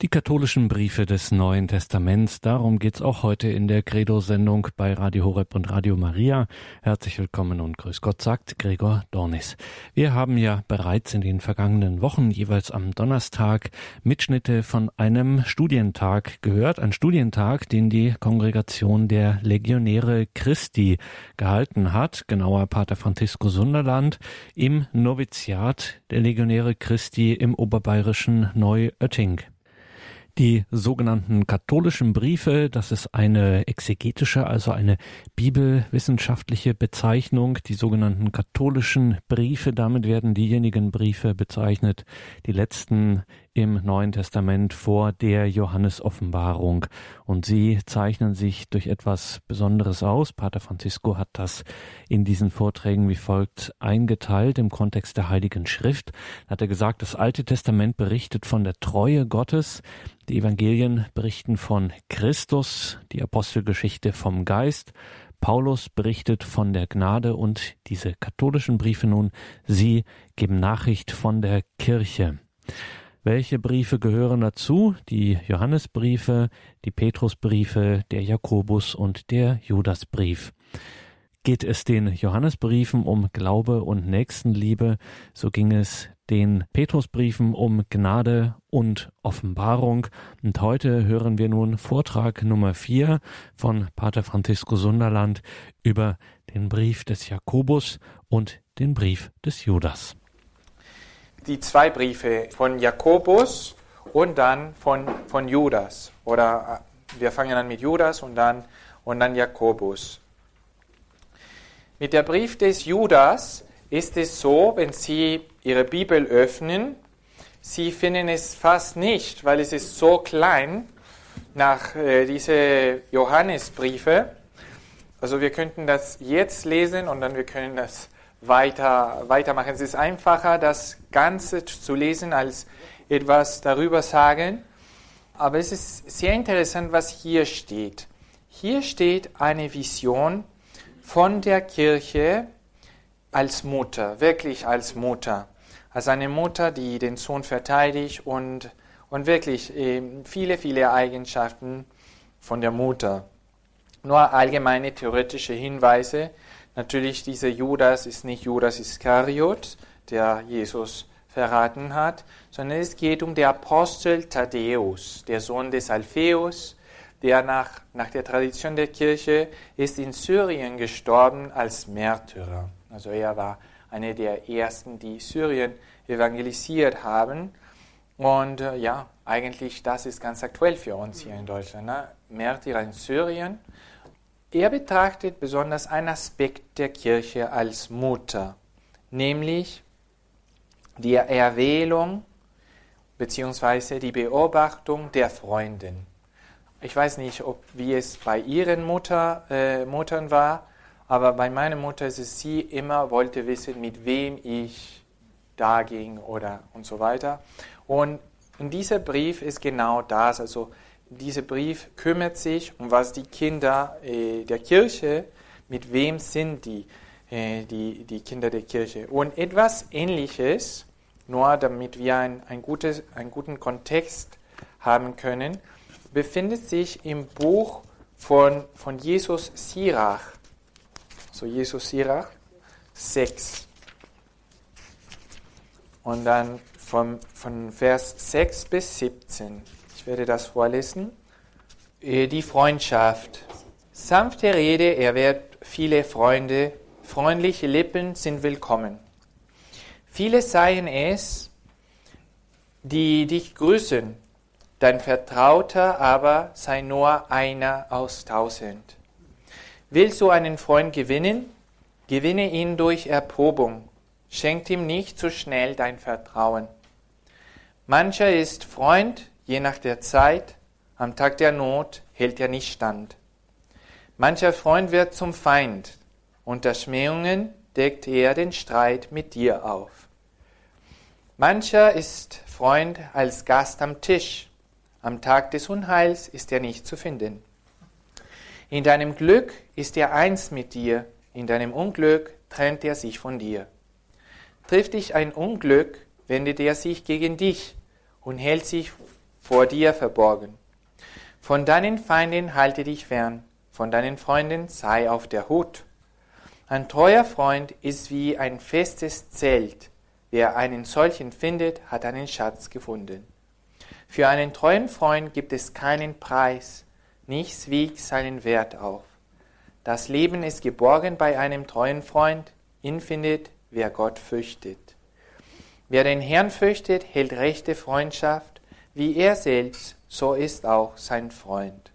Die katholischen Briefe des Neuen Testaments, darum geht's auch heute in der Credo-Sendung bei Radio Horeb und Radio Maria. Herzlich willkommen und grüß Gott, sagt Gregor Dornis. Wir haben ja bereits in den vergangenen Wochen jeweils am Donnerstag Mitschnitte von einem Studientag gehört. Ein Studientag, den die Kongregation der Legionäre Christi gehalten hat, genauer Pater Francisco Sunderland, im Noviziat der Legionäre Christi im oberbayerischen Neuötting. Die sogenannten katholischen Briefe, das ist eine exegetische, also eine bibelwissenschaftliche Bezeichnung. Die sogenannten katholischen Briefe, damit werden diejenigen Briefe bezeichnet, die letzten im Neuen Testament vor der Johannesoffenbarung. Und sie zeichnen sich durch etwas Besonderes aus. Pater Francisco hat das in diesen Vorträgen wie folgt eingeteilt im Kontext der Heiligen Schrift. Da hat er gesagt, das Alte Testament berichtet von der Treue Gottes. Die Evangelien berichten von Christus, die Apostelgeschichte vom Geist. Paulus berichtet von der Gnade und diese katholischen Briefe nun, sie geben Nachricht von der Kirche. Welche Briefe gehören dazu? Die Johannesbriefe, die Petrusbriefe, der Jakobus und der Judasbrief. Geht es den Johannesbriefen um Glaube und Nächstenliebe, so ging es den Petrusbriefen um Gnade und Offenbarung. Und heute hören wir nun Vortrag Nummer vier von Pater Francisco Sunderland über den Brief des Jakobus und den Brief des Judas die zwei Briefe von Jakobus und dann von, von Judas. Oder äh, wir fangen an mit Judas und dann, und dann Jakobus. Mit der Brief des Judas ist es so, wenn Sie Ihre Bibel öffnen, Sie finden es fast nicht, weil es ist so klein nach äh, diese Johannesbriefe. Also wir könnten das jetzt lesen und dann wir können das weiter, weitermachen. Es ist einfacher, das Ganze zu lesen, als etwas darüber sagen. Aber es ist sehr interessant, was hier steht. Hier steht eine Vision von der Kirche als Mutter, wirklich als Mutter. Als eine Mutter, die den Sohn verteidigt und, und wirklich viele, viele Eigenschaften von der Mutter. Nur allgemeine theoretische Hinweise, Natürlich, dieser Judas ist nicht Judas Iskariot, der Jesus verraten hat, sondern es geht um den Apostel Thaddäus, der Sohn des Alpheus, der nach, nach der Tradition der Kirche ist in Syrien gestorben als Märtyrer. Also er war einer der ersten, die Syrien evangelisiert haben. Und äh, ja, eigentlich das ist ganz aktuell für uns hier in Deutschland. Ne? Märtyrer in Syrien. Er betrachtet besonders einen Aspekt der Kirche als Mutter, nämlich die Erwählung bzw. die Beobachtung der Freundin. Ich weiß nicht, ob, wie es bei ihren Mutter, äh, Muttern war, aber bei meiner Mutter ist es, sie immer wollte wissen, mit wem ich da ging oder und so weiter. Und, und dieser Brief ist genau das, also dieser Brief kümmert sich um was die Kinder äh, der Kirche, mit wem sind die, äh, die, die Kinder der Kirche. Und etwas Ähnliches, nur damit wir ein, ein gutes, einen guten Kontext haben können, befindet sich im Buch von, von Jesus Sirach. So Jesus Sirach 6. Und dann vom, von Vers 6 bis 17 werde das vorlesen. Äh, die Freundschaft. Sanfte Rede erwehrt viele Freunde, freundliche Lippen sind willkommen. Viele seien es, die dich grüßen, dein Vertrauter aber sei nur einer aus tausend. Willst du einen Freund gewinnen? Gewinne ihn durch Erprobung. Schenk ihm nicht zu schnell dein Vertrauen. Mancher ist Freund, je nach der Zeit, am Tag der Not hält er nicht stand. Mancher Freund wird zum Feind, unter Schmähungen deckt er den Streit mit dir auf. Mancher ist Freund als Gast am Tisch, am Tag des Unheils ist er nicht zu finden. In deinem Glück ist er eins mit dir, in deinem Unglück trennt er sich von dir. Trifft dich ein Unglück, wendet er sich gegen dich und hält sich vor dir verborgen. Von deinen Feinden halte dich fern, von deinen Freunden sei auf der Hut. Ein treuer Freund ist wie ein festes Zelt. Wer einen solchen findet, hat einen Schatz gefunden. Für einen treuen Freund gibt es keinen Preis, nichts wiegt seinen Wert auf. Das Leben ist geborgen bei einem treuen Freund, ihn findet, wer Gott fürchtet. Wer den Herrn fürchtet, hält rechte Freundschaft, wie er selbst, so ist auch sein Freund.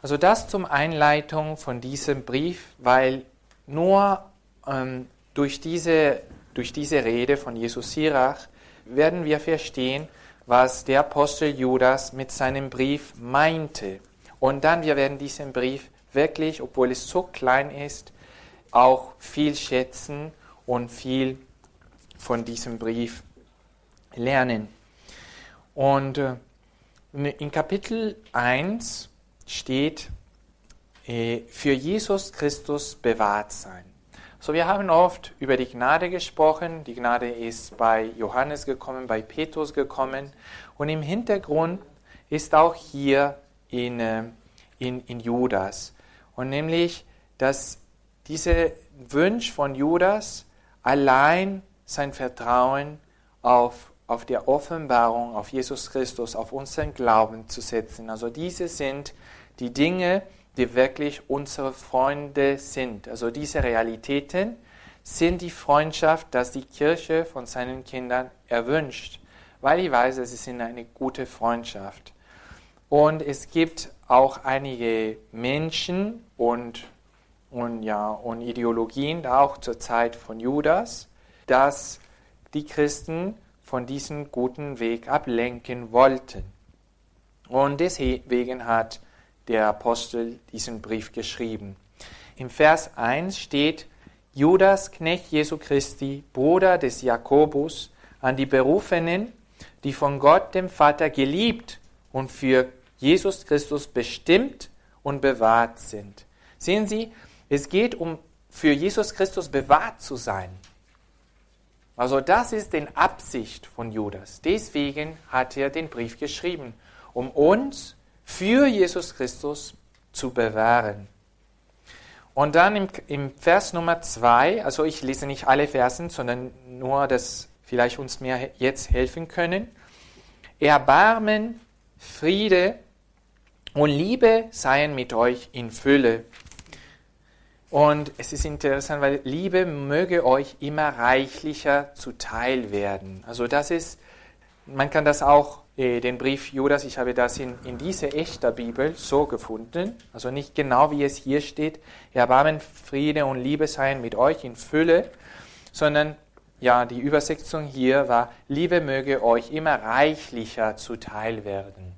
Also das zum Einleitung von diesem Brief, weil nur ähm, durch, diese, durch diese Rede von Jesus Sirach werden wir verstehen, was der Apostel Judas mit seinem Brief meinte. Und dann wir werden diesen Brief wirklich, obwohl es so klein ist, auch viel schätzen und viel von diesem Brief lernen. Und äh, in Kapitel 1 steht, äh, für Jesus Christus bewahrt sein. So, wir haben oft über die Gnade gesprochen. Die Gnade ist bei Johannes gekommen, bei Petrus gekommen. Und im Hintergrund ist auch hier in, äh, in, in Judas. Und nämlich, dass dieser Wunsch von Judas allein sein Vertrauen auf, auf der Offenbarung, auf Jesus Christus, auf unseren Glauben zu setzen. Also diese sind die Dinge, die wirklich unsere Freunde sind. Also diese Realitäten sind die Freundschaft, dass die Kirche von seinen Kindern erwünscht, weil ich weiß, es ist eine gute Freundschaft. Und es gibt auch einige Menschen und, und, ja, und Ideologien, auch zur Zeit von Judas, dass die Christen von diesem guten Weg ablenken wollten. Und deswegen hat der Apostel diesen Brief geschrieben. Im Vers 1 steht, Judas, Knecht Jesu Christi, Bruder des Jakobus, an die Berufenen, die von Gott dem Vater geliebt und für Jesus Christus bestimmt und bewahrt sind. Sehen Sie, es geht um für Jesus Christus bewahrt zu sein. Also das ist die Absicht von Judas. Deswegen hat er den Brief geschrieben, um uns für Jesus Christus zu bewahren. Und dann im, im Vers Nummer 2, also ich lese nicht alle Versen, sondern nur, dass vielleicht uns mehr jetzt helfen können. Erbarmen, Friede und Liebe seien mit euch in Fülle. Und es ist interessant, weil Liebe möge euch immer reichlicher zuteil werden. Also das ist, man kann das auch äh, den Brief Judas, ich habe das in, in dieser echter Bibel so gefunden, also nicht genau wie es hier steht, Erbarmen, Friede und Liebe seien mit euch in Fülle, sondern ja, die Übersetzung hier war, Liebe möge euch immer reichlicher zuteil werden.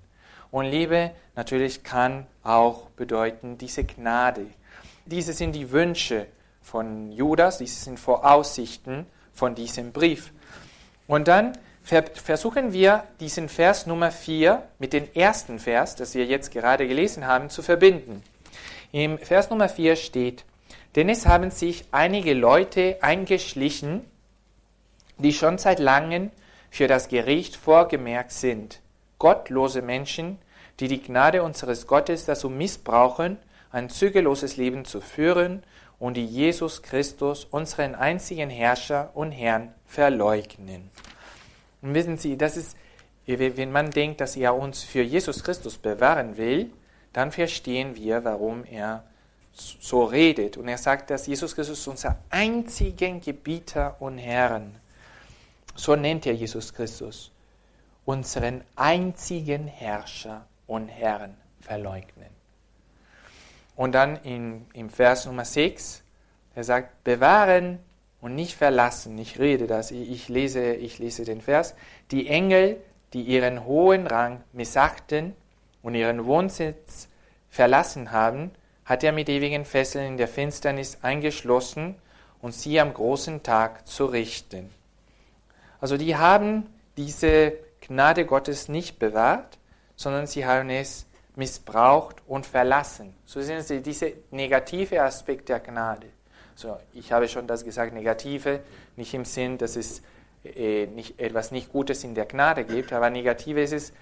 Und Liebe natürlich kann auch bedeuten diese Gnade. Diese sind die Wünsche von Judas, diese sind Voraussichten von diesem Brief. Und dann versuchen wir diesen Vers Nummer 4 mit dem ersten Vers, das wir jetzt gerade gelesen haben, zu verbinden. Im Vers Nummer 4 steht, denn es haben sich einige Leute eingeschlichen, die schon seit langem für das Gericht vorgemerkt sind. Gottlose Menschen, die die Gnade unseres Gottes dazu missbrauchen, ein zügelloses Leben zu führen und die Jesus Christus, unseren einzigen Herrscher und Herrn, verleugnen. Und wissen Sie, das ist, wenn man denkt, dass er uns für Jesus Christus bewahren will, dann verstehen wir, warum er so redet. Und er sagt, dass Jesus Christus unser einzigen Gebieter und Herrn. So nennt er Jesus Christus. Unseren einzigen Herrscher und Herrn verleugnen. Und dann in, im Vers Nummer 6, er sagt, bewahren und nicht verlassen. Ich rede das, ich lese, ich lese den Vers. Die Engel, die ihren hohen Rang missachten und ihren Wohnsitz verlassen haben, hat er mit ewigen Fesseln in der Finsternis eingeschlossen und sie am großen Tag zu richten. Also die haben diese Gnade Gottes nicht bewahrt, sondern sie haben es missbraucht und verlassen. So sind sie diese negative Aspekt der Gnade. So, ich habe schon das gesagt, negative, nicht im Sinn, dass es äh, nicht, etwas nicht Gutes in der Gnade gibt, aber Negatives ist,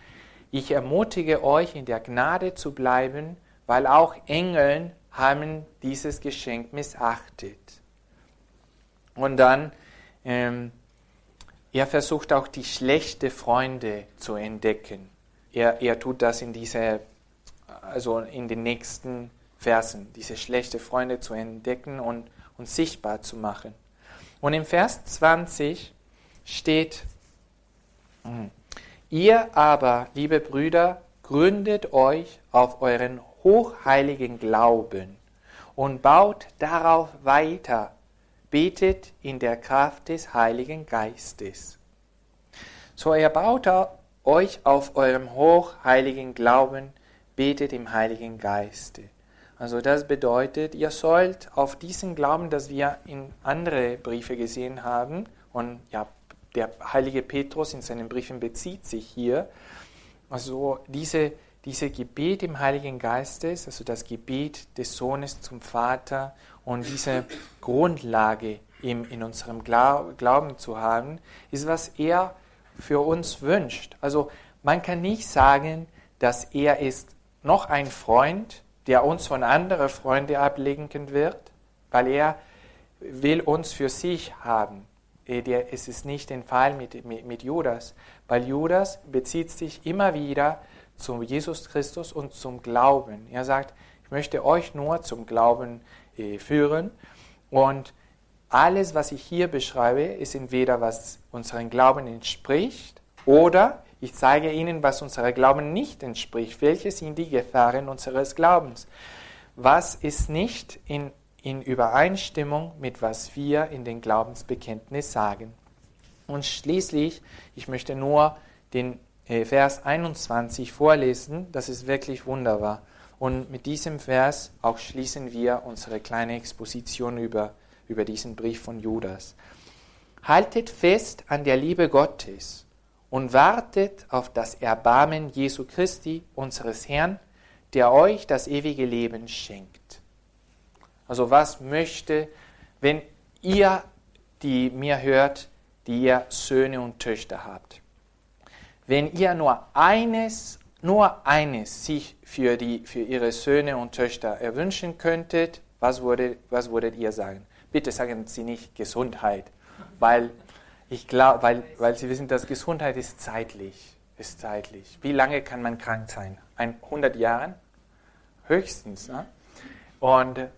ich ermutige euch, in der Gnade zu bleiben, weil auch Engeln haben dieses Geschenk missachtet. Und dann, ähm, er versucht auch die schlechten Freunde zu entdecken. Er, er tut das in dieser, also in den nächsten Versen, diese schlechten Freunde zu entdecken und, und sichtbar zu machen. Und im Vers 20 steht, hm, ihr aber, liebe Brüder, gründet euch auf euren hochheiligen Glauben und baut darauf weiter, betet in der Kraft des Heiligen Geistes. So er baut euch auf eurem hochheiligen Glauben, betet im Heiligen Geiste. Also das bedeutet, ihr sollt auf diesen Glauben, das wir in andere Briefe gesehen haben, und ja, der heilige Petrus in seinen Briefen bezieht sich hier, also diese, diese Gebet im Heiligen Geistes, also das Gebet des Sohnes zum Vater und diese Grundlage in, in unserem Glauben zu haben, ist, was er für uns wünscht. Also man kann nicht sagen, dass er ist noch ein Freund, der uns von anderen Freunden ablenken wird, weil er will uns für sich haben. Äh, es ist nicht der Fall mit, mit, mit Judas, weil Judas bezieht sich immer wieder zu Jesus Christus und zum Glauben. Er sagt, ich möchte euch nur zum Glauben äh, führen und alles, was ich hier beschreibe, ist entweder was unserem Glauben entspricht oder ich zeige Ihnen, was unserem Glauben nicht entspricht. Welche sind die Gefahren unseres Glaubens? Was ist nicht in, in Übereinstimmung mit was wir in den Glaubensbekenntnis sagen? Und schließlich, ich möchte nur den äh, Vers 21 vorlesen, das ist wirklich wunderbar. Und mit diesem Vers auch schließen wir unsere kleine Exposition über, über diesen Brief von Judas. Haltet fest an der Liebe Gottes und wartet auf das Erbarmen Jesu Christi, unseres Herrn, der euch das ewige Leben schenkt. Also was möchte, wenn ihr, die mir hört, die ihr Söhne und Töchter habt, wenn ihr nur eines, nur eines sich für, die, für ihre Söhne und Töchter erwünschen könntet, was, würde, was würdet ihr sagen? Bitte sagen Sie nicht Gesundheit, weil ich glaube, weil, weil Sie wissen, dass Gesundheit ist zeitlich. Ist zeitlich. Wie lange kann man krank sein? Ein, 100 Jahre? Höchstens. Ne? Und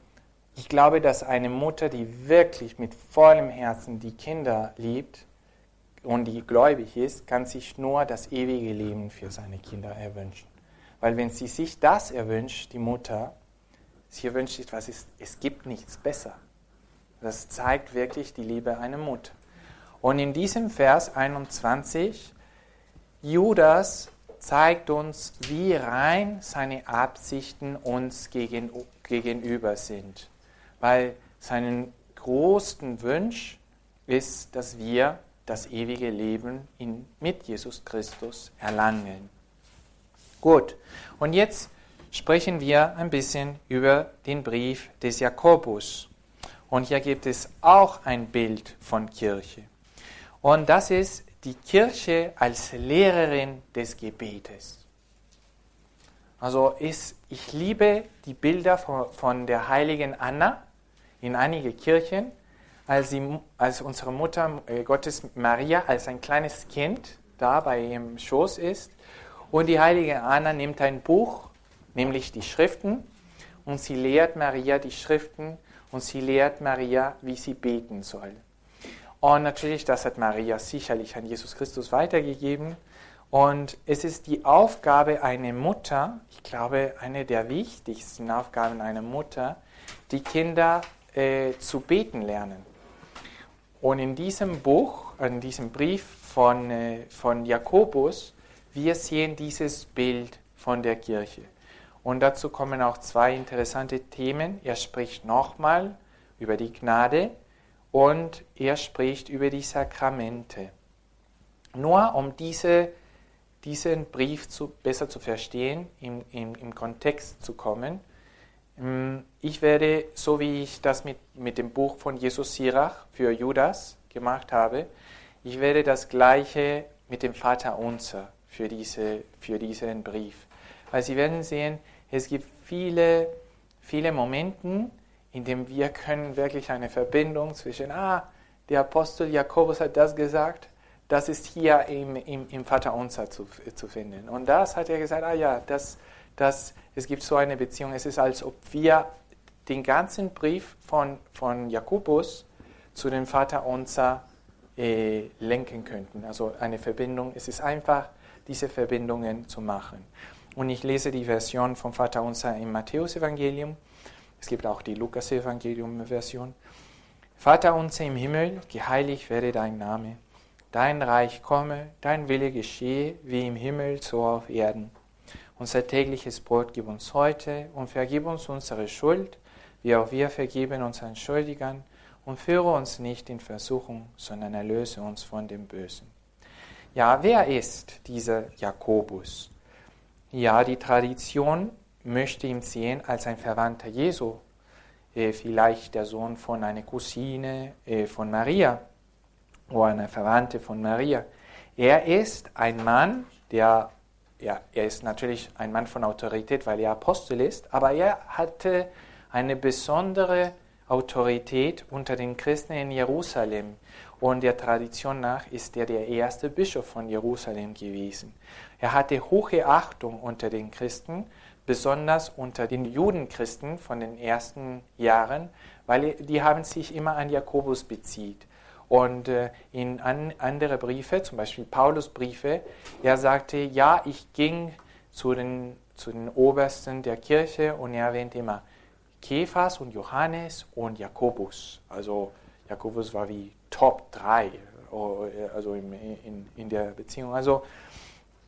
ich glaube, dass eine Mutter, die wirklich mit vollem Herzen die Kinder liebt und die gläubig ist, kann sich nur das ewige Leben für seine Kinder erwünschen. Weil wenn sie sich das erwünscht, die Mutter, sie wünscht etwas, es, es gibt nichts besser. Das zeigt wirklich die Liebe einer Mutter. Und in diesem Vers 21, Judas zeigt uns, wie rein seine Absichten uns gegen, gegenüber sind. Weil sein größten Wunsch ist, dass wir das ewige Leben in, mit Jesus Christus erlangen. Gut, und jetzt sprechen wir ein bisschen über den Brief des Jakobus. Und hier gibt es auch ein Bild von Kirche. Und das ist die Kirche als Lehrerin des Gebetes. Also ist, ich liebe die Bilder von, von der heiligen Anna in einigen Kirchen, als, sie, als unsere Mutter äh, Gottes Maria als ein kleines Kind da bei ihrem Schoß ist. Und die heilige Anna nimmt ein Buch, nämlich die Schriften, und sie lehrt Maria die Schriften und sie lehrt Maria, wie sie beten soll. Und natürlich, das hat Maria sicherlich an Jesus Christus weitergegeben. Und es ist die Aufgabe einer Mutter, ich glaube, eine der wichtigsten Aufgaben einer Mutter, die Kinder äh, zu beten lernen. Und in diesem Buch, in diesem Brief von, äh, von Jakobus, wir sehen dieses Bild von der Kirche. Und dazu kommen auch zwei interessante Themen. Er spricht nochmal über die Gnade und er spricht über die Sakramente. Nur um diese, diesen Brief zu, besser zu verstehen, im, im, im Kontext zu kommen, ähm, ich werde, so wie ich das mit, mit dem Buch von Jesus Sirach für Judas gemacht habe, ich werde das Gleiche mit dem Vater unser für, diese, für diesen Brief. Weil Sie werden sehen, es gibt viele, viele Momente, in denen wir können wirklich eine Verbindung zwischen, ah, der Apostel Jakobus hat das gesagt, das ist hier im, im, im Vater unser zu, zu finden. Und das hat er gesagt, ah ja, das, das, es gibt so eine Beziehung. Es ist, als ob wir den ganzen Brief von, von Jakobus zu dem Vater unser äh, lenken könnten. Also eine Verbindung. Es ist einfach, diese Verbindungen zu machen. Und ich lese die Version vom Vater unser im Matthäus-Evangelium. Es gibt auch die Lukas-Evangelium-Version. Vater unser im Himmel, geheiligt werde dein Name. Dein Reich komme, dein Wille geschehe, wie im Himmel, so auf Erden. Unser tägliches Brot gib uns heute und vergib uns unsere Schuld, wie auch wir vergeben unseren Schuldigern und führe uns nicht in Versuchung, sondern erlöse uns von dem Bösen. Ja, wer ist dieser Jakobus? Ja, die Tradition möchte ihn sehen als ein Verwandter Jesu, äh, vielleicht der Sohn von einer Cousine äh, von Maria oder einer Verwandte von Maria. Er ist ein Mann, der, ja, er ist natürlich ein Mann von Autorität, weil er Apostel ist, aber er hatte eine besondere Autorität unter den Christen in Jerusalem. Und der Tradition nach ist er der erste Bischof von Jerusalem gewesen. Er hatte hohe Achtung unter den Christen, besonders unter den Judenchristen von den ersten Jahren, weil die haben sich immer an Jakobus bezieht. Und äh, in an, andere Briefe, zum Beispiel Paulus Briefe, er sagte, ja, ich ging zu den, zu den Obersten der Kirche und er erwähnte immer, Kephas und Johannes und Jakobus. Also Jakobus war wie Top 3 also in, in, in der Beziehung. Also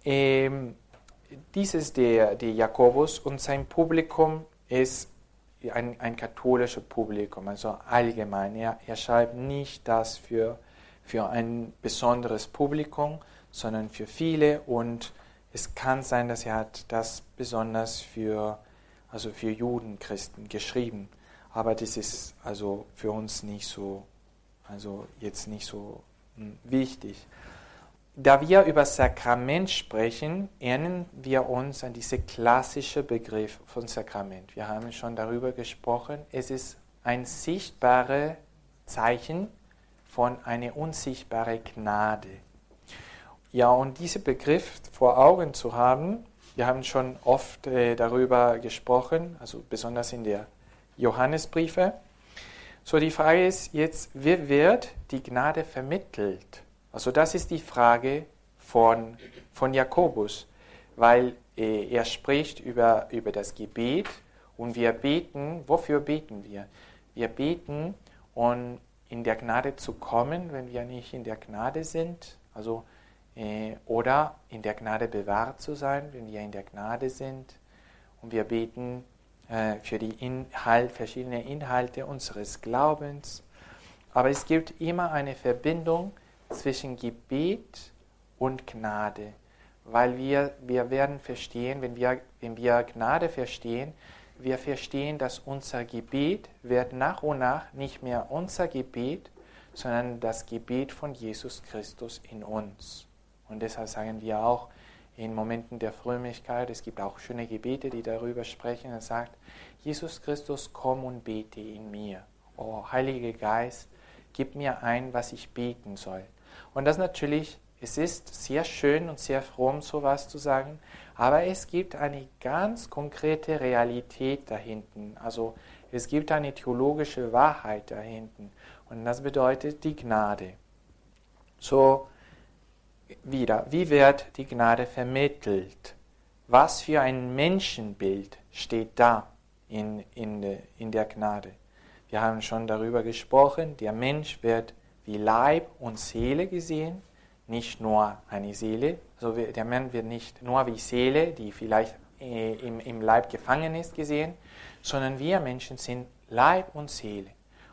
ähm, dies ist der, der Jakobus und sein Publikum ist ein, ein katholisches Publikum, also allgemein. Er, er schreibt nicht das für, für ein besonderes Publikum, sondern für viele und es kann sein, dass er hat das besonders für also für Juden, Christen geschrieben. Aber das ist also für uns nicht so, also jetzt nicht so hm, wichtig. Da wir über Sakrament sprechen, erinnern wir uns an diesen klassischen Begriff von Sakrament. Wir haben schon darüber gesprochen. Es ist ein sichtbares Zeichen von einer unsichtbaren Gnade. Ja, und diesen Begriff vor Augen zu haben, wir haben schon oft äh, darüber gesprochen, also besonders in der Johannesbriefe. So, die Frage ist jetzt, wie wird die Gnade vermittelt? Also das ist die Frage von, von Jakobus, weil äh, er spricht über, über das Gebet und wir beten, wofür beten wir? Wir beten, um in der Gnade zu kommen, wenn wir nicht in der Gnade sind. Also äh, oder in der Gnade bewahrt zu sein, wenn wir in der Gnade sind. Und wir beten äh, für die Inhalt, verschiedenen Inhalte unseres Glaubens. Aber es gibt immer eine Verbindung zwischen Gebet und Gnade, weil wir, wir werden verstehen, wenn wir, wenn wir Gnade verstehen, wir verstehen, dass unser Gebet wird nach und nach nicht mehr unser Gebet, sondern das Gebet von Jesus Christus in uns. Und deshalb sagen wir auch in Momenten der Frömmigkeit, es gibt auch schöne Gebete, die darüber sprechen. Er sagt, Jesus Christus, komm und bete in mir. Oh, Heiliger Geist, gib mir ein, was ich beten soll. Und das natürlich, es ist sehr schön und sehr fromm, sowas zu sagen, aber es gibt eine ganz konkrete Realität dahinten. Also es gibt eine theologische Wahrheit dahinten. Und das bedeutet die Gnade. So, wieder, wie wird die Gnade vermittelt? Was für ein Menschenbild steht da in, in, in der Gnade? Wir haben schon darüber gesprochen, der Mensch wird wie Leib und Seele gesehen, nicht nur eine Seele. Also der Mensch wird nicht nur wie Seele, die vielleicht äh, im, im Leib gefangen ist, gesehen, sondern wir Menschen sind Leib und Seele.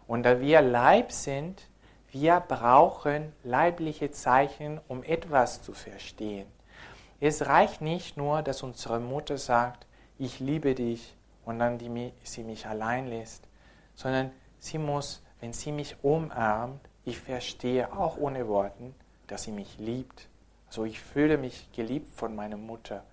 Und da wir Leib sind, wir brauchen leibliche Zeichen, um etwas zu verstehen. Es reicht nicht nur, dass unsere Mutter sagt, ich liebe dich und dann die, sie mich allein lässt, sondern sie muss, wenn sie mich umarmt, ich verstehe auch ohne Worten, dass sie mich liebt. Also ich fühle mich geliebt von meiner Mutter.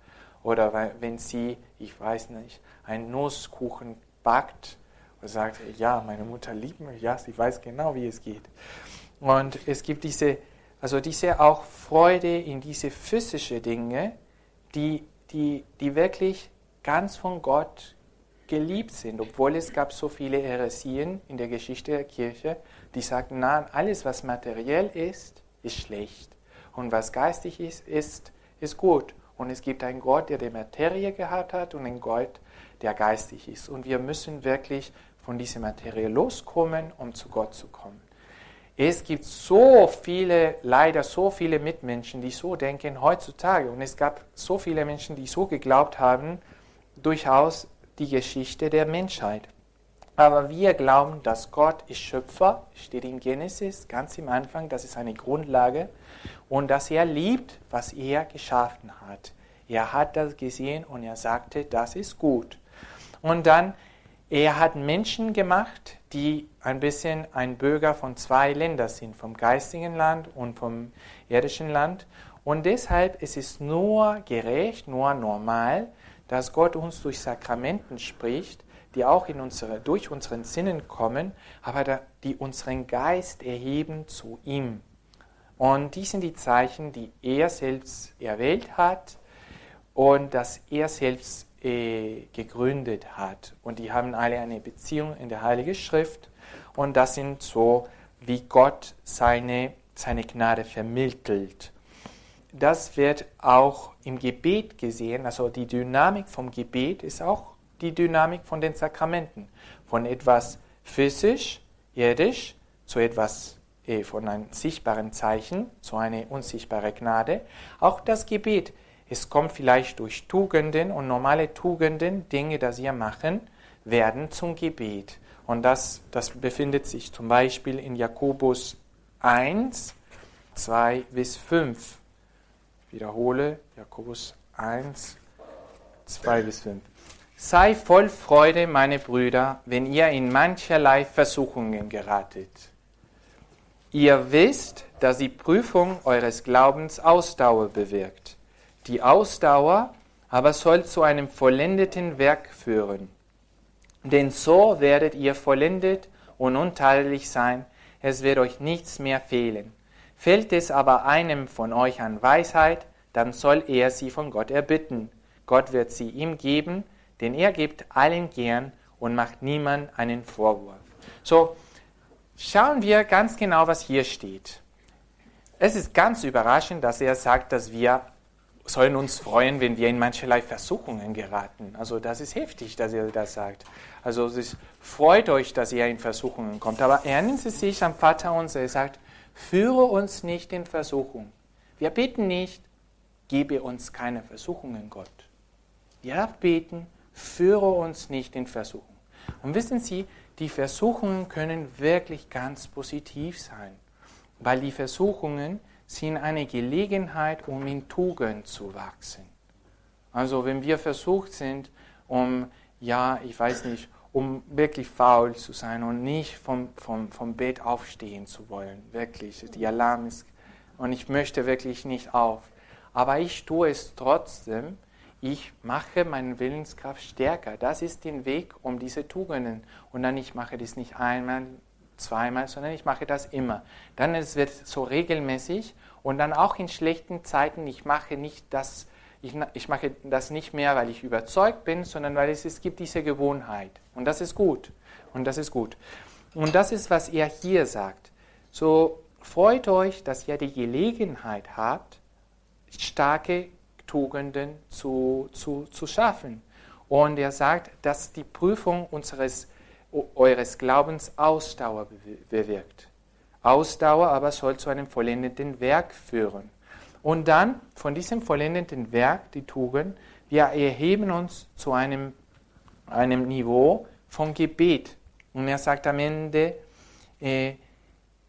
Oder wenn sie, ich weiß nicht, einen Nusskuchen backt und sagt, ja, meine Mutter liebt mich, ja, sie weiß genau, wie es geht. Und es gibt diese, also diese auch Freude in diese physischen Dinge, die, die, die wirklich ganz von Gott geliebt sind, obwohl es gab so viele Heresien in der Geschichte der Kirche, die sagten, nein, alles, was materiell ist, ist schlecht. Und was geistig ist, ist, ist gut. Und es gibt einen Gott, der die Materie gehabt hat und einen Gott, der geistig ist. Und wir müssen wirklich von dieser Materie loskommen, um zu Gott zu kommen. Es gibt so viele, leider so viele Mitmenschen, die so denken heutzutage. Und es gab so viele Menschen, die so geglaubt haben, durchaus die Geschichte der Menschheit. Aber wir glauben, dass Gott ist Schöpfer, steht in Genesis ganz im Anfang, das ist eine Grundlage, und dass er liebt, was er geschaffen hat. Er hat das gesehen und er sagte, das ist gut. Und dann, er hat Menschen gemacht, die ein bisschen ein Bürger von zwei Ländern sind, vom geistigen Land und vom irdischen Land. Und deshalb ist es nur gerecht, nur normal, dass Gott uns durch Sakramenten spricht, die auch in unsere, durch unseren Sinnen kommen, aber die unseren Geist erheben zu ihm. Und die sind die Zeichen, die er selbst erwählt hat und dass er selbst äh, gegründet hat. Und die haben alle eine Beziehung in der Heiligen Schrift. Und das sind so, wie Gott seine, seine Gnade vermittelt. Das wird auch im Gebet gesehen. Also die Dynamik vom Gebet ist auch die Dynamik von den Sakramenten. Von etwas physisch, irdisch, zu etwas äh, von einem sichtbaren Zeichen, zu einer unsichtbaren Gnade. Auch das Gebet. Es kommt vielleicht durch Tugenden und normale Tugenden, Dinge, die wir machen, werden zum Gebet. Und das, das befindet sich zum Beispiel in Jakobus 1, 2 bis 5. Wiederhole, Jakobus 1, 2 bis 5. Sei voll Freude, meine Brüder, wenn ihr in mancherlei Versuchungen geratet. Ihr wisst, dass die Prüfung eures Glaubens Ausdauer bewirkt. Die Ausdauer aber soll zu einem vollendeten Werk führen. Denn so werdet ihr vollendet und untadelig sein, es wird euch nichts mehr fehlen. Fehlt es aber einem von euch an Weisheit, dann soll er sie von Gott erbitten. Gott wird sie ihm geben, denn er gibt allen gern und macht niemand einen Vorwurf. So, schauen wir ganz genau, was hier steht. Es ist ganz überraschend, dass er sagt, dass wir sollen uns freuen, wenn wir in mancherlei Versuchungen geraten. Also das ist heftig, dass er das sagt. Also es ist, freut euch, dass ihr in Versuchungen kommt. Aber erinnern Sie sich am Vater unser, er sagt, führe uns nicht in Versuchung. Wir beten nicht, gebe uns keine Versuchungen, Gott. Wir beten, führe uns nicht in Versuchung. Und wissen Sie, die Versuchungen können wirklich ganz positiv sein, weil die Versuchungen sind eine Gelegenheit, um in Tugend zu wachsen. Also wenn wir versucht sind, um, ja, ich weiß nicht, um wirklich faul zu sein und nicht vom, vom, vom Bett aufstehen zu wollen, wirklich, die Alarm ist, und ich möchte wirklich nicht auf, aber ich tue es trotzdem, ich mache meine Willenskraft stärker. Das ist der Weg um diese Tugenden. Und dann ich mache das nicht einmal, zweimal, sondern ich mache das immer. Dann es wird so regelmäßig und dann auch in schlechten Zeiten. Ich mache nicht das, ich, ich mache das nicht mehr, weil ich überzeugt bin, sondern weil es, es gibt diese Gewohnheit. Und das ist gut. Und das ist gut. Und das ist, was er hier sagt. So freut euch, dass ihr die Gelegenheit habt, starke Tugenden zu, zu, zu schaffen. Und er sagt, dass die Prüfung unseres, eures Glaubens Ausdauer bewirkt. Ausdauer aber soll zu einem vollendeten Werk führen. Und dann von diesem vollendeten Werk, die Tugend, wir erheben uns zu einem, einem Niveau von Gebet. Und er sagt am Ende, äh,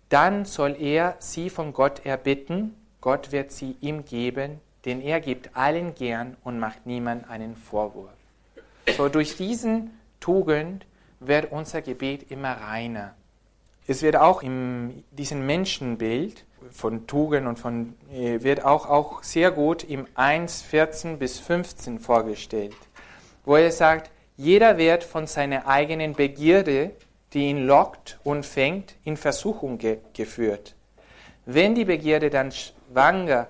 dann soll er sie von Gott erbitten, Gott wird sie ihm geben, denn er gibt allen gern und macht niemand einen Vorwurf. So durch diesen Tugend wird unser Gebet immer reiner. Es wird auch in diesem Menschenbild von Tugend und von, äh, wird auch, auch sehr gut im 1, 14 bis 15 vorgestellt, wo er sagt, jeder wird von seiner eigenen Begierde, die ihn lockt und fängt, in Versuchung ge geführt. Wenn die Begierde dann schwanger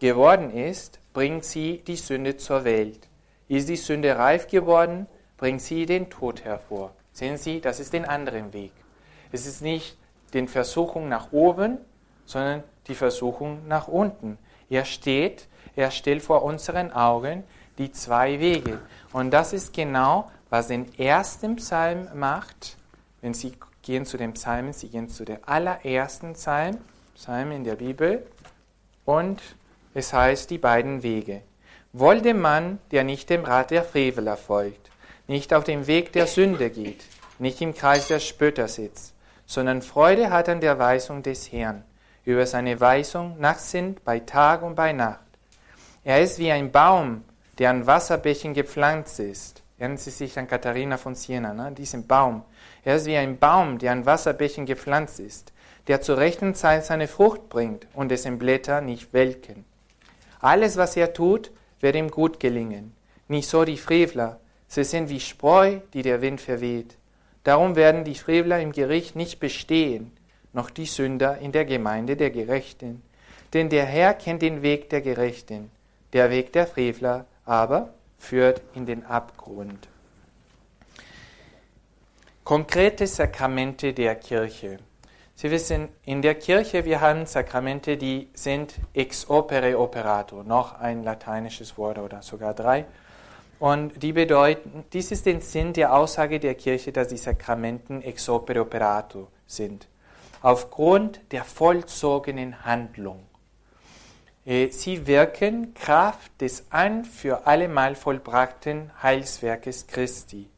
geworden ist, bringt sie die Sünde zur Welt. Ist die Sünde reif geworden, bringt sie den Tod hervor. Sehen Sie, das ist den anderen Weg. Es ist nicht die Versuchung nach oben, sondern die Versuchung nach unten. Er steht, er stellt vor unseren Augen die zwei Wege. Und das ist genau, was den ersten Psalm macht. Wenn Sie gehen zu den Psalmen, Sie gehen zu der allerersten Psalm, Psalm in der Bibel, und es heißt die beiden Wege. Wohl dem Mann, der nicht dem Rat der Freveler folgt, nicht auf dem Weg der Sünde geht, nicht im Kreis der Spötter sitzt, sondern Freude hat an der Weisung des Herrn, über seine Weisung nachsinnt bei Tag und bei Nacht. Er ist wie ein Baum, der an Wasserbächen gepflanzt ist. Erinnern Sie sich an Katharina von Siena, ne? diesen Baum. Er ist wie ein Baum, der an Wasserbächen gepflanzt ist, der zur rechten Zeit seine Frucht bringt und dessen Blätter nicht welken. Alles, was er tut, wird ihm gut gelingen. Nicht so die Frevler, sie sind wie Spreu, die der Wind verweht. Darum werden die Frevler im Gericht nicht bestehen, noch die Sünder in der Gemeinde der Gerechten. Denn der Herr kennt den Weg der Gerechten, der Weg der Frevler aber führt in den Abgrund. Konkrete Sakramente der Kirche. Sie wissen, in der Kirche wir haben Sakramente, die sind ex opere operato, noch ein lateinisches Wort oder sogar drei. Und die bedeuten, dies ist der Sinn der Aussage der Kirche, dass die Sakramenten ex opere operato sind. Aufgrund der vollzogenen Handlung. Äh, sie wirken Kraft des ein für allemal vollbrachten Heilswerkes Christi.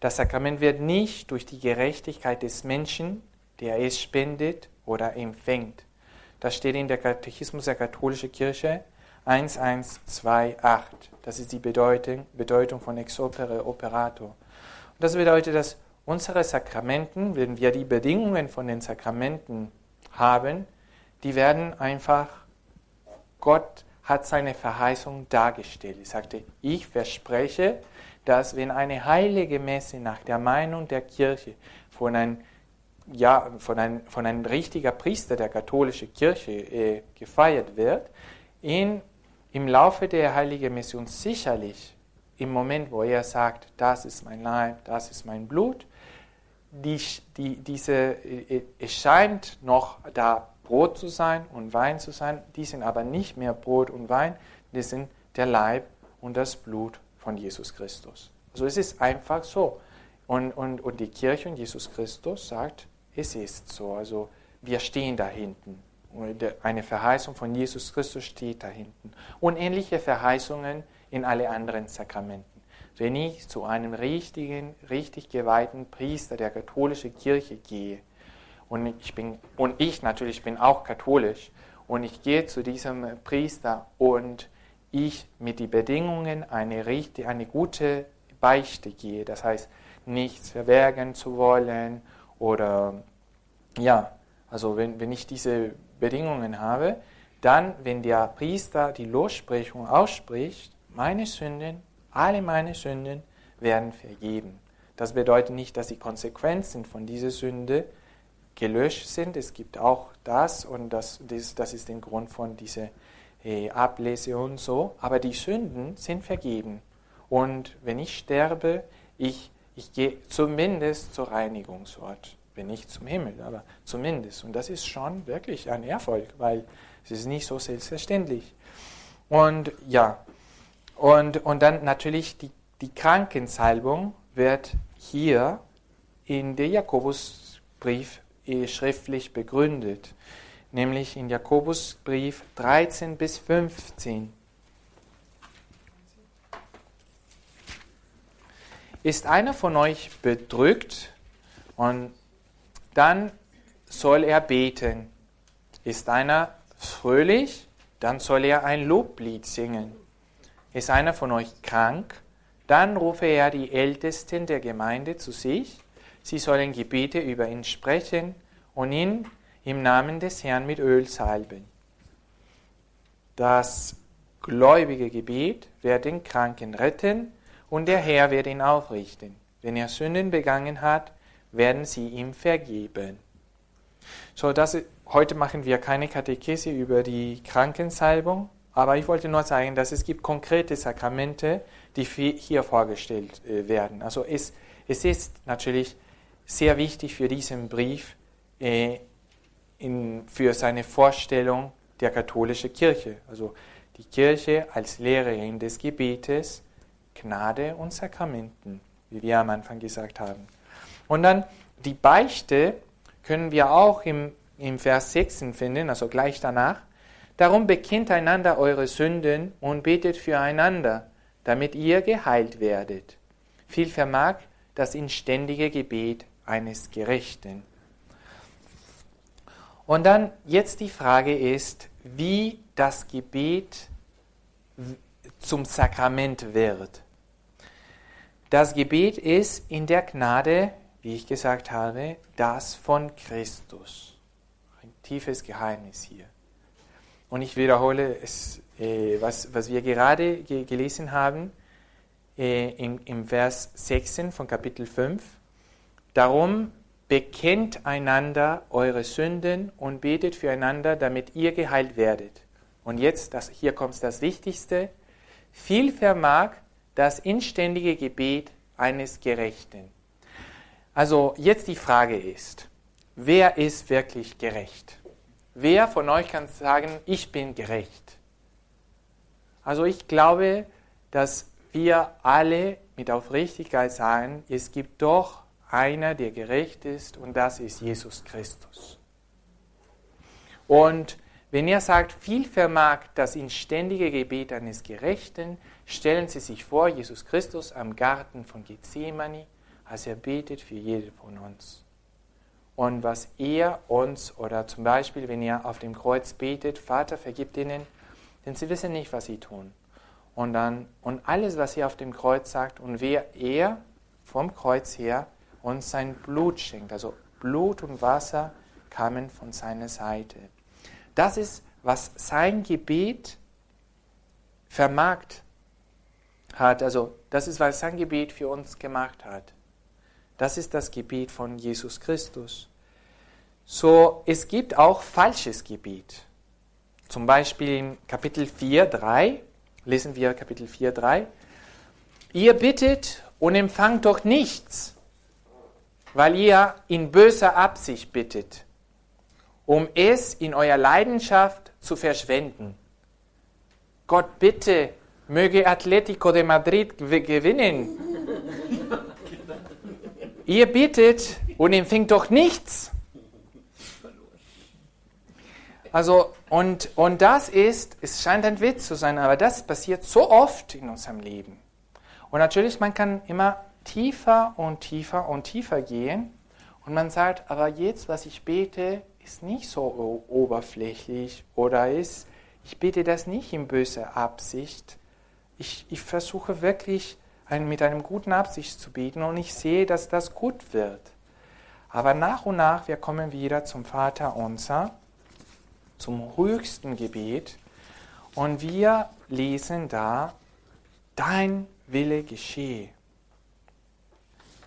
Das Sakrament wird nicht durch die Gerechtigkeit des Menschen der es spendet oder empfängt. Das steht in der Katechismus der katholischen Kirche 1128. Das ist die Bedeutung, Bedeutung von ex opere operator. Und das bedeutet, dass unsere Sakramenten, wenn wir die Bedingungen von den Sakramenten haben, die werden einfach, Gott hat seine Verheißung dargestellt. Er sagte, ich verspreche, dass wenn eine heilige Messe nach der Meinung der Kirche von einem ja, von, ein, von einem richtigen Priester der katholischen Kirche äh, gefeiert wird, in, im Laufe der Heiligen Mission sicherlich im Moment, wo er sagt, das ist mein Leib, das ist mein Blut, die, die, diese, äh, es scheint noch da Brot zu sein und Wein zu sein, die sind aber nicht mehr Brot und Wein, die sind der Leib und das Blut von Jesus Christus. Also es ist einfach so. Und, und, und die Kirche und Jesus Christus sagt, es ist so. Also wir stehen da hinten. Eine Verheißung von Jesus Christus steht da hinten. Und ähnliche Verheißungen in alle anderen Sakramenten. Wenn ich zu einem richtigen, richtig geweihten Priester der katholischen Kirche gehe, und ich, bin, und ich natürlich bin auch katholisch, und ich gehe zu diesem Priester und ich mit den Bedingungen eine, richtig, eine gute Beichte gehe, das heißt, nichts verbergen zu wollen oder ja, also wenn, wenn ich diese Bedingungen habe, dann, wenn der Priester die Lossprechung ausspricht, meine Sünden, alle meine Sünden werden vergeben. Das bedeutet nicht, dass die Konsequenzen von dieser Sünde gelöscht sind. Es gibt auch das und das, das, das ist der Grund von dieser äh, Ablese und so. Aber die Sünden sind vergeben. Und wenn ich sterbe, ich, ich gehe zumindest zur Reinigungsort wenn nicht zum Himmel, aber zumindest. Und das ist schon wirklich ein Erfolg, weil es ist nicht so selbstverständlich. Und ja, und, und dann natürlich die, die Krankensalbung wird hier in der Jakobusbrief eh schriftlich begründet, nämlich in Jakobusbrief 13 bis 15. Ist einer von euch bedrückt und dann soll er beten. Ist einer fröhlich, dann soll er ein Loblied singen. Ist einer von euch krank, dann rufe er die Ältesten der Gemeinde zu sich. Sie sollen Gebete über ihn sprechen und ihn im Namen des Herrn mit Öl salben. Das gläubige Gebet wird den Kranken retten und der Herr wird ihn aufrichten. Wenn er Sünden begangen hat, werden sie ihm vergeben. So, das, heute machen wir keine Katechese über die Krankensalbung, aber ich wollte nur sagen, dass es gibt konkrete Sakramente, die hier vorgestellt äh, werden. Also es, es ist natürlich sehr wichtig für diesen Brief, äh, in, für seine Vorstellung der katholischen Kirche. Also die Kirche als Lehrerin des Gebetes, Gnade und Sakramenten, wie wir am Anfang gesagt haben. Und dann die Beichte können wir auch im, im Vers 6 finden, also gleich danach. Darum bekennt einander eure Sünden und betet füreinander, damit ihr geheilt werdet. Viel vermag das inständige Gebet eines Gerechten. Und dann jetzt die Frage ist, wie das Gebet zum Sakrament wird. Das Gebet ist in der Gnade, wie ich gesagt habe, das von Christus. Ein tiefes Geheimnis hier. Und ich wiederhole es, äh, was, was wir gerade ge gelesen haben äh, im, im Vers 16 von Kapitel 5. Darum bekennt einander eure Sünden und betet füreinander, damit ihr geheilt werdet. Und jetzt, das, hier kommt das Wichtigste. Viel vermag das inständige Gebet eines Gerechten. Also jetzt die Frage ist, wer ist wirklich gerecht? Wer von euch kann sagen, ich bin gerecht? Also ich glaube, dass wir alle mit Aufrichtigkeit sagen, es gibt doch einer, der gerecht ist und das ist Jesus Christus. Und wenn er sagt, viel vermag das inständige Gebet eines Gerechten, stellen Sie sich vor, Jesus Christus am Garten von Gethsemane, als er betet für jeden von uns und was er uns oder zum Beispiel, wenn er auf dem Kreuz betet, Vater, vergib ihnen, denn sie wissen nicht, was sie tun. Und dann, und alles, was er auf dem Kreuz sagt und wer er vom Kreuz her uns sein Blut schenkt, also Blut und Wasser kamen von seiner Seite. Das ist, was sein Gebet vermarkt hat, also das ist, was sein Gebet für uns gemacht hat. Das ist das Gebet von Jesus Christus. So, es gibt auch falsches Gebet. Zum Beispiel in Kapitel 4, 3, lesen wir Kapitel 4, 3. Ihr bittet und empfangt doch nichts, weil ihr in böser Absicht bittet, um es in eurer Leidenschaft zu verschwenden. Gott bitte, möge Atletico de Madrid gewinnen. Ihr bittet und empfängt doch nichts. Also, und, und das ist, es scheint ein Witz zu sein, aber das passiert so oft in unserem Leben. Und natürlich, man kann immer tiefer und tiefer und tiefer gehen. Und man sagt, aber jetzt, was ich bete, ist nicht so oberflächlich oder ist, ich bete das nicht in böser Absicht. Ich, ich versuche wirklich mit einem guten Absicht zu beten und ich sehe, dass das gut wird. Aber nach und nach, wir kommen wieder zum Vater unser, zum höchsten Gebet und wir lesen da, dein Wille geschehe.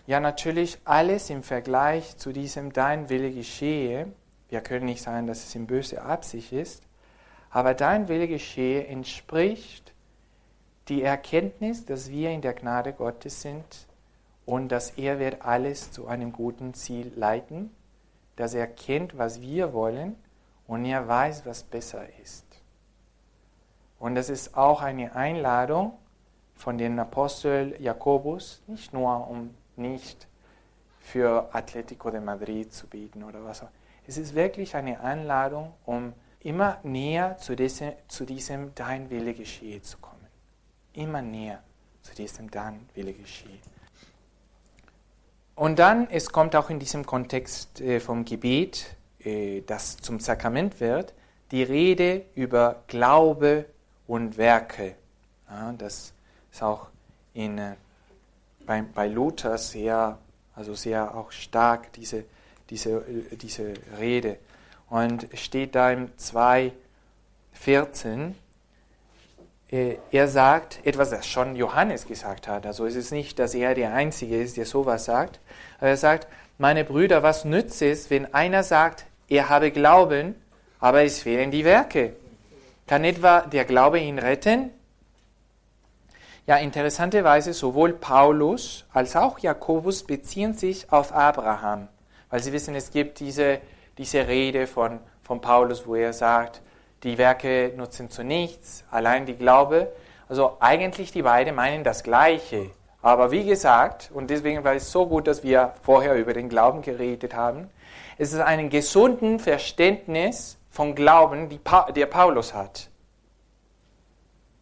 Ja, natürlich alles im Vergleich zu diesem Dein Wille geschehe. Wir können nicht sagen, dass es in böse Absicht ist, aber Dein Wille geschehe entspricht die Erkenntnis, dass wir in der Gnade Gottes sind und dass er wird alles zu einem guten Ziel leiten, dass er kennt, was wir wollen und er weiß, was besser ist. Und das ist auch eine Einladung von dem Apostel Jakobus, nicht nur um nicht für Atletico de Madrid zu beten oder was auch. Es ist wirklich eine Einladung, um immer näher zu diesem, zu diesem Dein Wille geschehe zu kommen immer näher zu diesem dann Wille geschehe. Und dann, es kommt auch in diesem Kontext äh, vom Gebet, äh, das zum Sakrament wird, die Rede über Glaube und Werke. Das ist auch in, äh, bei, bei Luther sehr, also sehr auch stark, diese, diese, diese Rede. Und steht da im 2,14, äh, er sagt etwas, das schon Johannes gesagt hat. Also es ist nicht, dass er der Einzige ist, der sowas sagt. Aber er sagt, meine Brüder, was nützt es, wenn einer sagt, er habe Glauben, aber es fehlen die Werke? Kann etwa der Glaube ihn retten? Ja, interessanterweise sowohl Paulus als auch Jakobus beziehen sich auf Abraham, weil sie wissen, es gibt diese, diese Rede von, von Paulus, wo er sagt, die Werke nutzen zu nichts, allein die Glaube. Also eigentlich die beiden meinen das Gleiche. Aber wie gesagt, und deswegen war es so gut, dass wir vorher über den Glauben geredet haben, es ist ein gesunden Verständnis von Glauben, die pa der Paulus hat.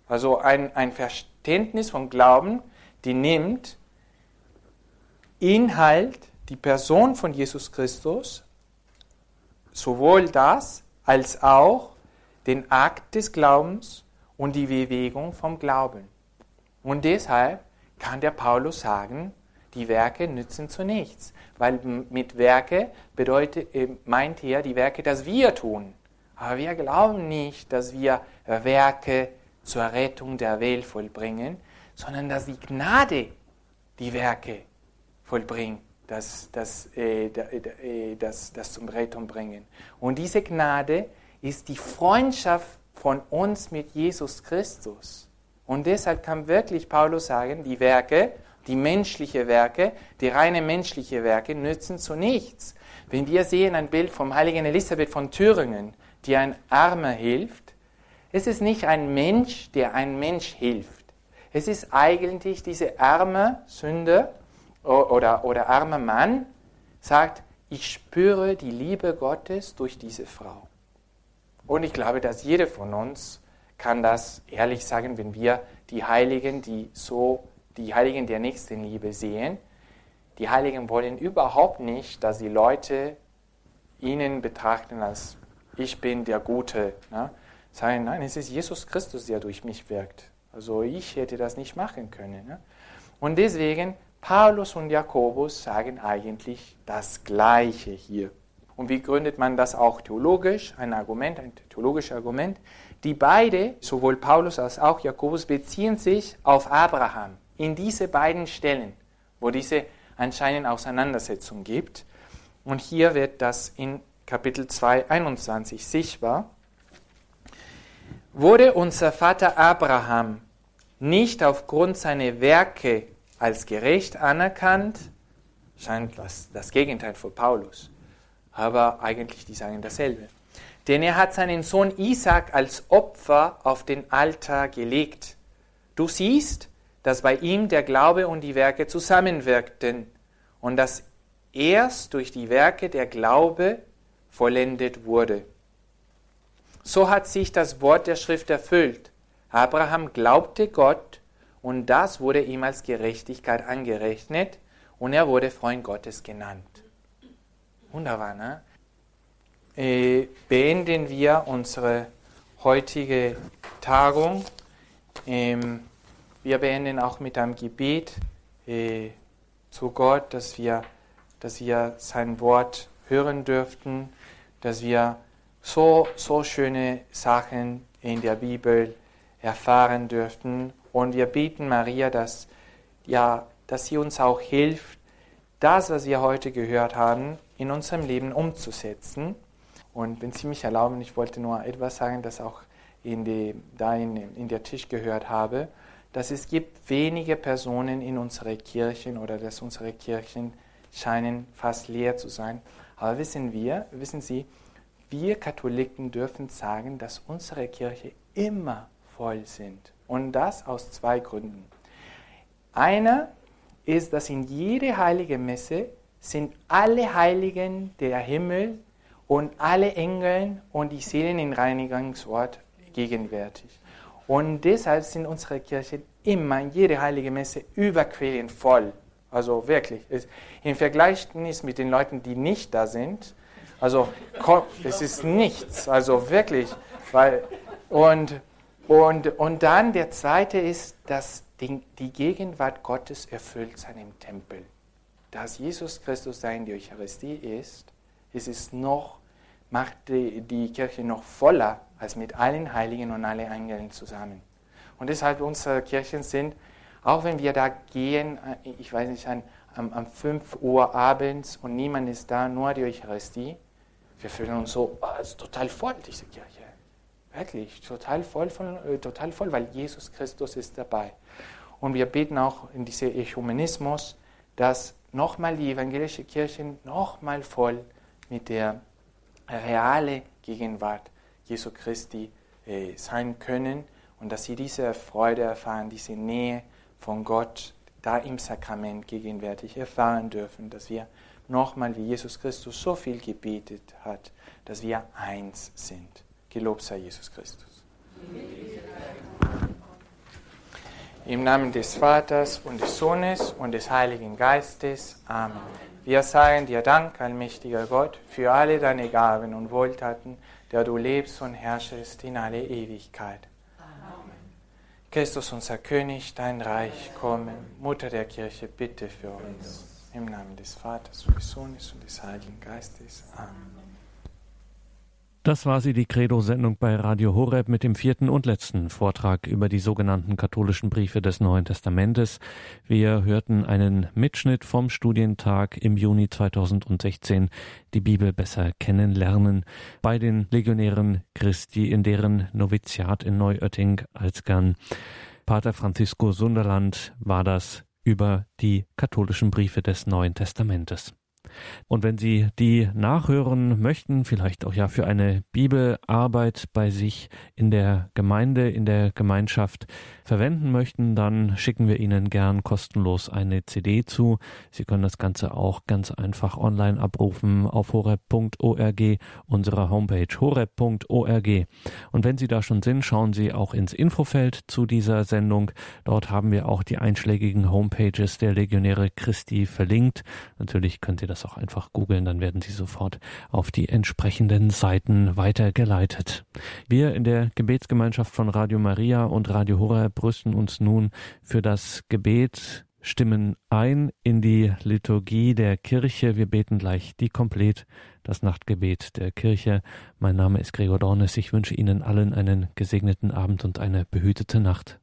Also ein, ein Verständnis von Glauben, die nimmt Inhalt, die Person von Jesus Christus, sowohl das als auch den Akt des Glaubens und die Bewegung vom Glauben. Und deshalb kann der Paulus sagen, die Werke nützen zu nichts, weil mit Werke bedeutet, äh, meint er die Werke, dass wir tun. Aber wir glauben nicht, dass wir Werke zur Rettung der Welt vollbringen, sondern dass die Gnade die Werke vollbringt, das, das, äh, äh, das, das zum Rettung bringen. Und diese Gnade ist die Freundschaft von uns mit Jesus Christus. Und deshalb kann wirklich Paulus sagen, die Werke, die menschlichen Werke, die reine menschliche Werke nützen zu nichts. Wenn wir sehen ein Bild vom heiligen Elisabeth von Thüringen, die ein Armer hilft, es ist nicht ein Mensch, der ein Mensch hilft. Es ist eigentlich dieser arme Sünder oder, oder arme Mann, sagt, ich spüre die Liebe Gottes durch diese Frau. Und ich glaube, dass jeder von uns kann das ehrlich sagen, wenn wir die Heiligen, die so die Heiligen der Nächstenliebe sehen. Die Heiligen wollen überhaupt nicht, dass die Leute ihnen betrachten als ich bin der Gute. Ne? Sagen, nein, es ist Jesus Christus, der durch mich wirkt. Also ich hätte das nicht machen können. Ne? Und deswegen, Paulus und Jakobus sagen eigentlich das Gleiche hier. Und wie gründet man das auch theologisch? Ein Argument, ein theologisches Argument. Die beide, sowohl Paulus als auch Jakobus, beziehen sich auf Abraham in diese beiden Stellen, wo diese anscheinend Auseinandersetzung gibt. Und hier wird das in Kapitel 2, 21 sichtbar. Wurde unser Vater Abraham nicht aufgrund seiner Werke als gerecht anerkannt, scheint das, das Gegenteil von Paulus aber eigentlich die sagen dasselbe. Denn er hat seinen Sohn Isaac als Opfer auf den Altar gelegt. Du siehst, dass bei ihm der Glaube und die Werke zusammenwirkten und dass erst durch die Werke der Glaube vollendet wurde. So hat sich das Wort der Schrift erfüllt. Abraham glaubte Gott und das wurde ihm als Gerechtigkeit angerechnet und er wurde Freund Gottes genannt. Wunderbar, ne? Äh, beenden wir unsere heutige Tagung. Ähm, wir beenden auch mit einem Gebet äh, zu Gott, dass wir, dass wir sein Wort hören dürften, dass wir so, so schöne Sachen in der Bibel erfahren dürften. Und wir beten Maria, dass, ja, dass sie uns auch hilft, das, was wir heute gehört haben, in unserem Leben umzusetzen. Und wenn Sie mich erlauben, ich wollte nur etwas sagen, das auch in die, da in, in der Tisch gehört habe, dass es gibt wenige Personen in unserer Kirchen oder dass unsere Kirchen scheinen fast leer zu sein. Aber wissen wir, wissen Sie, wir Katholiken dürfen sagen, dass unsere Kirche immer voll sind. Und das aus zwei Gründen. Einer ist, dass in jede heilige Messe sind alle Heiligen der Himmel und alle Engel und die Seelen im Reinigungsort gegenwärtig. Und deshalb sind unsere Kirchen immer, jede heilige Messe, überquellend voll. Also wirklich. Im Vergleich mit den Leuten, die nicht da sind, also es ist nichts. Also wirklich. Weil, und, und, und dann der zweite ist, dass die, die Gegenwart Gottes erfüllt seinen Tempel dass Jesus Christus sein die Eucharistie ist, ist es noch macht die, die Kirche noch voller als mit allen Heiligen und allen Engeln zusammen. Und deshalb unsere Kirchen sind, auch wenn wir da gehen, äh, ich weiß nicht, an, um, um 5 Uhr abends und niemand ist da, nur die Eucharistie, wir fühlen uns so, oh, es ist total voll, diese Kirche. Wirklich, total voll, von, äh, total voll, weil Jesus Christus ist dabei. Und wir beten auch in diesem Echumenismus, dass nochmal die evangelische Kirche nochmal voll mit der realen Gegenwart Jesu Christi äh, sein können und dass sie diese Freude erfahren, diese Nähe von Gott da im Sakrament gegenwärtig erfahren dürfen, dass wir nochmal, wie Jesus Christus so viel gebetet hat, dass wir eins sind. Gelobt sei Jesus Christus. Im Namen des Vaters und des Sohnes und des Heiligen Geistes. Amen. Wir sagen dir Dank, allmächtiger Gott, für alle deine Gaben und Wohltaten, der du lebst und herrschest in alle Ewigkeit. Amen. Christus, unser König, dein Reich komme. Mutter der Kirche, bitte für uns. Im Namen des Vaters und des Sohnes und des Heiligen Geistes. Amen. Das war sie, die Credo-Sendung bei Radio Horeb mit dem vierten und letzten Vortrag über die sogenannten katholischen Briefe des Neuen Testamentes. Wir hörten einen Mitschnitt vom Studientag im Juni 2016, die Bibel besser kennenlernen, bei den Legionären Christi in deren Noviziat in Neuötting als Gern. Pater Francisco Sunderland war das über die katholischen Briefe des Neuen Testamentes. Und wenn Sie die nachhören möchten, vielleicht auch ja für eine Bibelarbeit bei sich in der Gemeinde, in der Gemeinschaft verwenden möchten, dann schicken wir Ihnen gern kostenlos eine CD zu. Sie können das Ganze auch ganz einfach online abrufen auf horeb.org, unserer Homepage horeb.org. Und wenn Sie da schon sind, schauen Sie auch ins Infofeld zu dieser Sendung. Dort haben wir auch die einschlägigen Homepages der Legionäre Christi verlinkt. Natürlich könnt ihr das auch einfach googeln, dann werden Sie sofort auf die entsprechenden Seiten weitergeleitet. Wir in der Gebetsgemeinschaft von Radio Maria und Radio Horeb rüsten uns nun für das Gebet stimmen ein in die Liturgie der Kirche. Wir beten gleich die Komplett, das Nachtgebet der Kirche. Mein Name ist Gregor Dornes. Ich wünsche Ihnen allen einen gesegneten Abend und eine behütete Nacht.